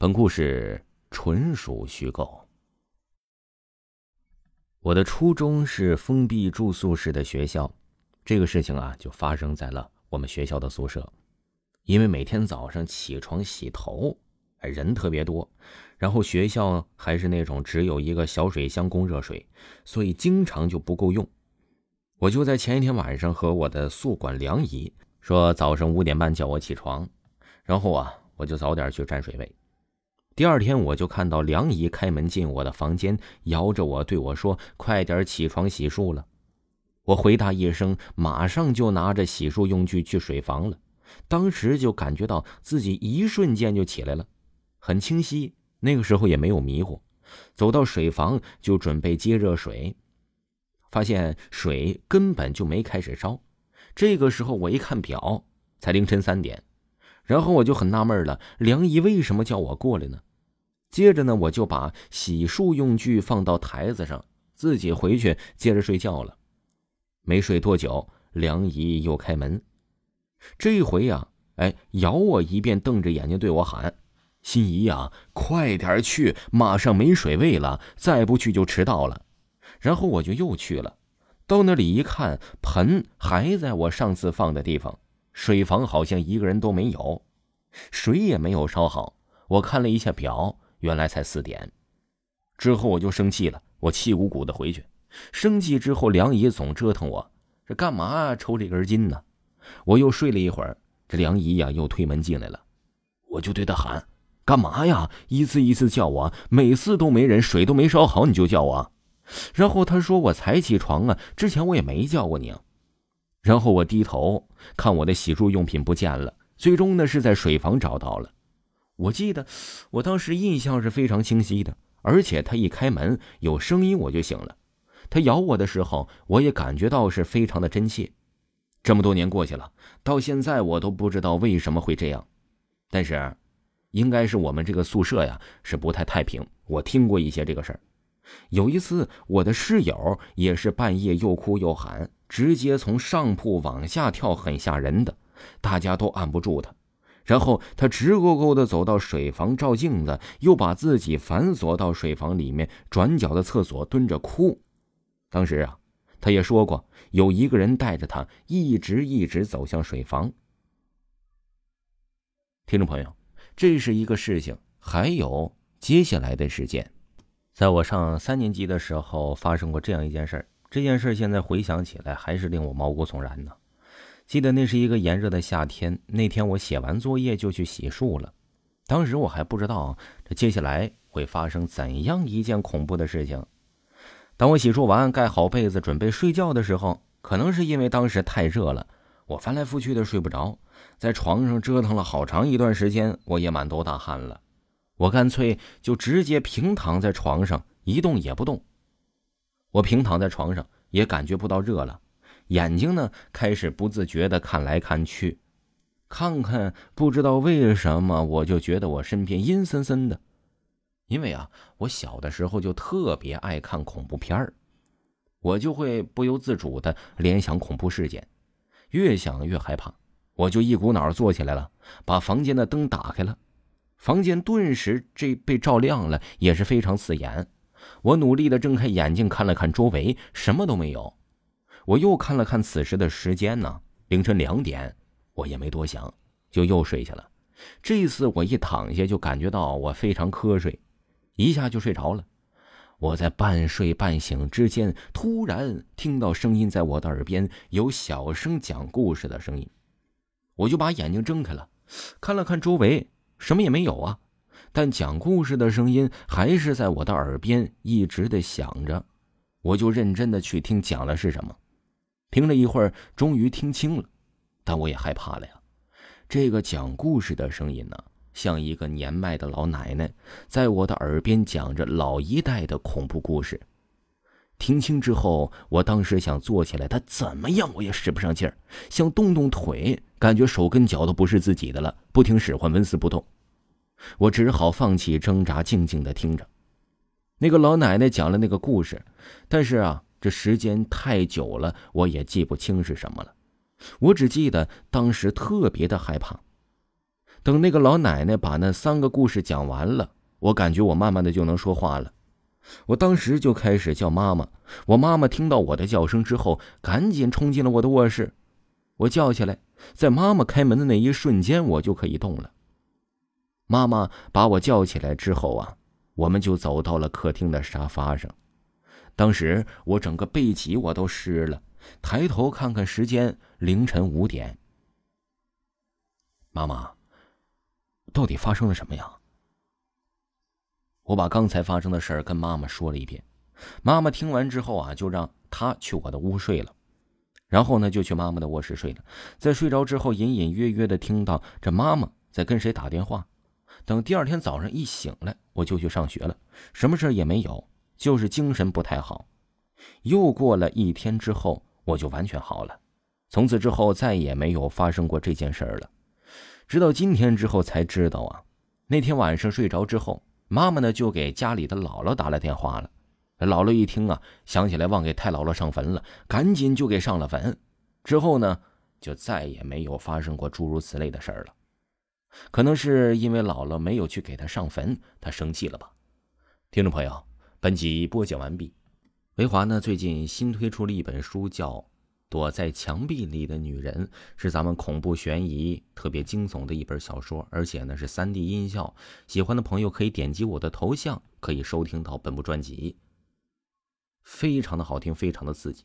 本故事纯属虚构。我的初中是封闭住宿式的学校，这个事情啊，就发生在了我们学校的宿舍。因为每天早上起床洗头，人特别多，然后学校还是那种只有一个小水箱供热水，所以经常就不够用。我就在前一天晚上和我的宿管梁姨说，早上五点半叫我起床，然后啊，我就早点去占水位。第二天，我就看到梁姨开门进我的房间，摇着我对我说：“快点起床洗漱了。”我回答一声，马上就拿着洗漱用具去水房了。当时就感觉到自己一瞬间就起来了，很清晰。那个时候也没有迷糊，走到水房就准备接热水，发现水根本就没开始烧。这个时候我一看表，才凌晨三点，然后我就很纳闷了：梁姨为什么叫我过来呢？接着呢，我就把洗漱用具放到台子上，自己回去接着睡觉了。没睡多久，梁姨又开门，这回呀，哎，咬我一遍，瞪着眼睛对我喊：“心怡呀，快点去，马上没水位了，再不去就迟到了。”然后我就又去了，到那里一看，盆还在我上次放的地方，水房好像一个人都没有，水也没有烧好。我看了一下表。原来才四点，之后我就生气了，我气鼓鼓的回去。生气之后，梁姨总折腾我，这干嘛抽这根筋呢？我又睡了一会儿，这梁姨呀又推门进来了，我就对她喊：“干嘛呀？一次一次叫我，每次都没人，水都没烧好你就叫我。”然后她说：“我才起床啊，之前我也没叫过你。”啊然后我低头看我的洗漱用品不见了，最终呢是在水房找到了。我记得，我当时印象是非常清晰的，而且他一开门有声音，我就醒了。他咬我的时候，我也感觉到是非常的真切。这么多年过去了，到现在我都不知道为什么会这样，但是，应该是我们这个宿舍呀是不太太平。我听过一些这个事儿。有一次，我的室友也是半夜又哭又喊，直接从上铺往下跳，很吓人的，大家都按不住他。然后他直勾勾的走到水房照镜子，又把自己反锁到水房里面转角的厕所蹲着哭。当时啊，他也说过有一个人带着他一直一直走向水房。听众朋友，这是一个事情，还有接下来的事件，在我上三年级的时候发生过这样一件事儿。这件事儿现在回想起来还是令我毛骨悚然呢。记得那是一个炎热的夏天，那天我写完作业就去洗漱了。当时我还不知道这接下来会发生怎样一件恐怖的事情。当我洗漱完，盖好被子准备睡觉的时候，可能是因为当时太热了，我翻来覆去的睡不着，在床上折腾了好长一段时间，我也满头大汗了。我干脆就直接平躺在床上，一动也不动。我平躺在床上，也感觉不到热了。眼睛呢，开始不自觉的看来看去，看看，不知道为什么，我就觉得我身边阴森森的。因为啊，我小的时候就特别爱看恐怖片儿，我就会不由自主的联想恐怖事件，越想越害怕，我就一股脑坐起来了，把房间的灯打开了，房间顿时这被照亮了，也是非常刺眼。我努力的睁开眼睛看了看周围，什么都没有。我又看了看此时的时间呢，凌晨两点，我也没多想，就又睡下了。这次我一躺下就感觉到我非常瞌睡，一下就睡着了。我在半睡半醒之间，突然听到声音在我的耳边，有小声讲故事的声音。我就把眼睛睁开了，看了看周围，什么也没有啊。但讲故事的声音还是在我的耳边一直的响着，我就认真的去听讲的是什么。听了一会儿，终于听清了，但我也害怕了呀。这个讲故事的声音呢，像一个年迈的老奶奶在我的耳边讲着老一代的恐怖故事。听清之后，我当时想坐起来，但怎么样我也使不上劲儿，想动动腿，感觉手跟脚都不是自己的了，不听使唤，纹丝不动。我只好放弃挣扎，静静的听着。那个老奶奶讲了那个故事，但是啊，这时间太久了，我也记不清是什么了。我只记得当时特别的害怕。等那个老奶奶把那三个故事讲完了，我感觉我慢慢的就能说话了。我当时就开始叫妈妈。我妈妈听到我的叫声之后，赶紧冲进了我的卧室。我叫起来，在妈妈开门的那一瞬间，我就可以动了。妈妈把我叫起来之后啊，我们就走到了客厅的沙发上。当时我整个背脊我都湿了，抬头看看时间，凌晨五点。妈妈，到底发生了什么呀？我把刚才发生的事儿跟妈妈说了一遍，妈妈听完之后啊，就让她去我的屋睡了，然后呢就去妈妈的卧室睡了。在睡着之后，隐隐约约的听到这妈妈在跟谁打电话。等第二天早上一醒来，我就去上学了，什么事也没有，就是精神不太好。又过了一天之后，我就完全好了，从此之后再也没有发生过这件事儿了。直到今天之后才知道啊，那天晚上睡着之后。妈妈呢，就给家里的姥姥打了电话了。姥姥一听啊，想起来忘给太姥姥上坟了，赶紧就给上了坟。之后呢，就再也没有发生过诸如此类的事儿了。可能是因为姥姥没有去给他上坟，他生气了吧？听众朋友，本集播讲完毕。维华呢，最近新推出了一本书，叫。躲在墙壁里的女人是咱们恐怖悬疑特别惊悚的一本小说，而且呢是三 D 音效。喜欢的朋友可以点击我的头像，可以收听到本部专辑。非常的好听，非常的刺激。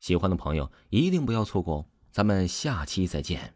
喜欢的朋友一定不要错过哦！咱们下期再见。